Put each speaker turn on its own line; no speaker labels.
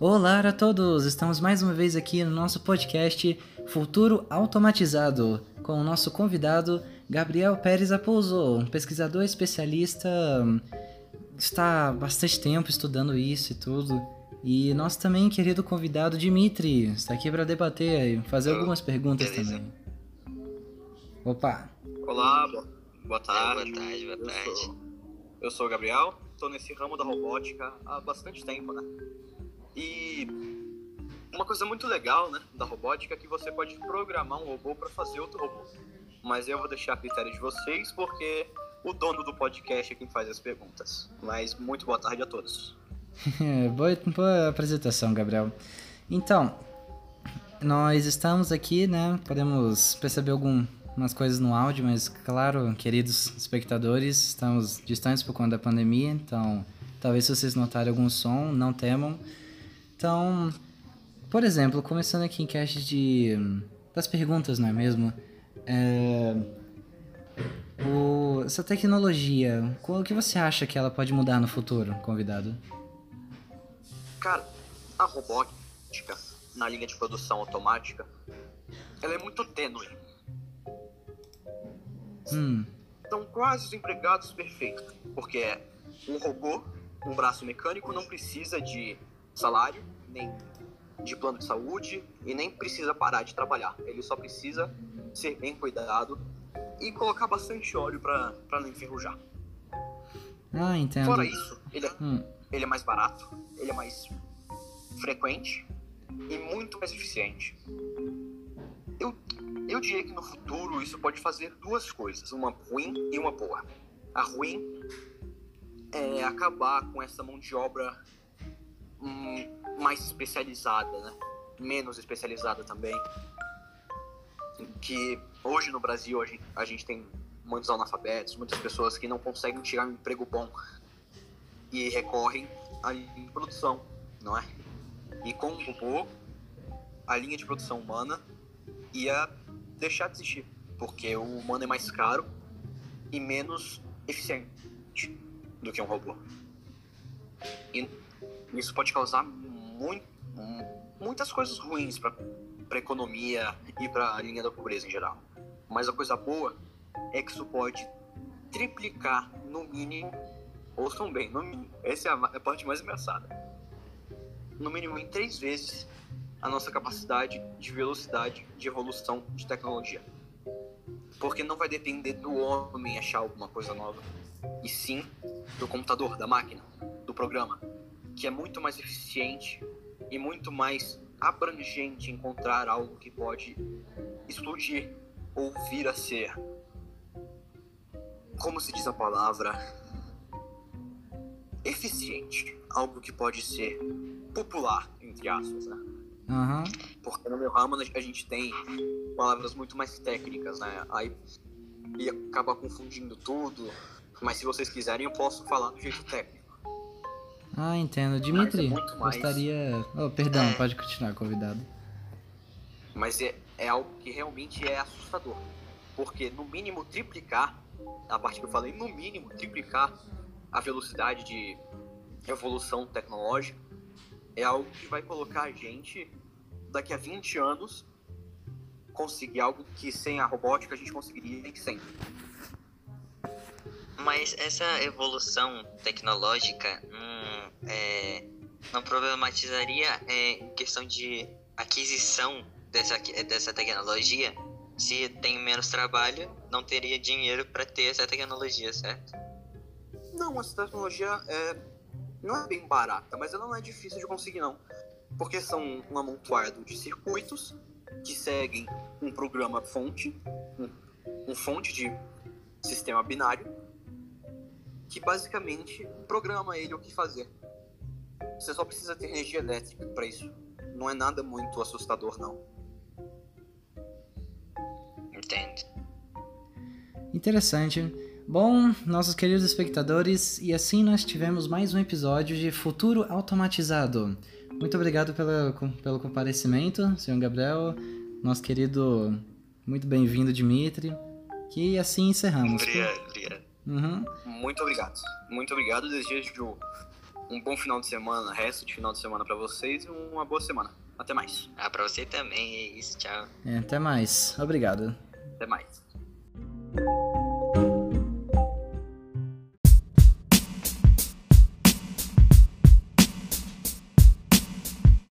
Olá a todos! Estamos mais uma vez aqui no nosso podcast Futuro Automatizado com o nosso convidado Gabriel Pérez Apouso, um pesquisador especialista, está há bastante tempo estudando isso e tudo. E nosso também querido convidado Dimitri está aqui para debater e fazer algumas perguntas
Beleza.
também. Opa!
Olá, bo- boa tarde.
Boa tarde, boa
Eu
tarde.
sou, eu sou o Gabriel, estou nesse ramo da robótica há bastante tempo, né? E uma coisa muito legal, né, da robótica é que você pode programar um robô para fazer outro robô. Mas eu vou deixar a critério de vocês porque o dono do podcast é quem faz as perguntas. Mas muito boa tarde a todos.
boa, boa apresentação, Gabriel. Então, nós estamos aqui, né? Podemos perceber algumas coisas no áudio, mas claro, queridos espectadores, estamos distantes por conta da pandemia, então talvez se vocês notarem algum som, não temam. Então, por exemplo, começando aqui em cast de das perguntas, não é mesmo? É, o- essa tecnologia, qual- o que você acha que ela pode mudar no futuro, convidado?
Cara, a robótica na linha de produção automática, ela é muito tênue.
Hum,
São quase os empregados perfeitos, porque é um robô, um braço mecânico não precisa de salário, nem de plano de saúde e nem precisa parar de trabalhar. Ele só precisa ser bem cuidado e colocar bastante óleo para não enferrujar.
ah, entendo.
Fora isso, ele é,
Hum,
ele é mais barato, ele é mais frequente e muito mais eficiente. Eu, eu diria que no futuro isso pode fazer duas coisas, uma ruim e uma boa. A ruim é acabar com essa mão de obra mais especializada, né? menos especializada também. Que hoje no Brasil a gente, tem muitos analfabetos, muitas pessoas que não conseguem tirar um emprego bom e recorrem à linha de produção, não é? E com o robô, a linha de produção humana ia deixar de existir, porque o humano é mais caro e menos eficiente do que um robô. E isso pode causar muito, muitas coisas ruins para a economia e para a linha da pobreza em geral. Mas a coisa boa é que isso pode triplicar no mínimo Ouçam bem, no mínimo. Essa é a, ma- a parte mais engraçada. No mínimo em três vezes a nossa capacidade de velocidade de evolução de tecnologia. Porque não vai depender do homem achar alguma coisa nova, e sim do computador, da máquina, do programa, que é muito mais eficiente e muito mais abrangente encontrar algo que pode explodir ou vir a ser. Como se diz a palavra? eficiente, algo que pode ser popular, entre aspas, né?
aham.
Porque no meu ramo a gente tem palavras muito mais técnicas, né? Aí ia acabar confundindo tudo, mas se vocês quiserem eu posso falar do jeito técnico.
Ah, entendo. Dimitri,
é
gostaria. Oh, perdão,
É.
pode continuar, convidado.
Mas é, é algo que realmente é assustador. Porque no mínimo triplicar, a parte que eu falei, no mínimo triplicar a velocidade de evolução tecnológica é algo que vai colocar a gente daqui a 20 anos conseguir algo que sem a robótica a gente conseguiria em 100.
Mas essa evolução tecnológica é, não problematizaria é, questão de aquisição dessa, dessa tecnologia? Se tem menos trabalho, não teria dinheiro para ter essa tecnologia, certo?
Não, essa tecnologia é, não é bem barata, mas ela não é difícil de conseguir não. Porque são um amontoado de circuitos que seguem um programa fonte, um, um fonte de sistema binário, que basicamente programa ele o que fazer. Você só precisa ter energia elétrica para isso. Não é nada muito assustador não.
Entendo.
Interessante. Bom, nossos queridos espectadores, e assim nós tivemos mais um episódio de Futuro Automatizado. Muito obrigado pela, pelo comparecimento, senhor Gabriel, nosso querido, muito bem-vindo Dimitri, que assim encerramos.
Obrigado, obrigado.
Uhum.
Muito obrigado. Muito obrigado. Desejo um bom final de semana, resto de final de semana para vocês e uma boa semana. Até mais.
Ah, pra você também, é isso, tchau.
É, até mais. Obrigado.
Até mais.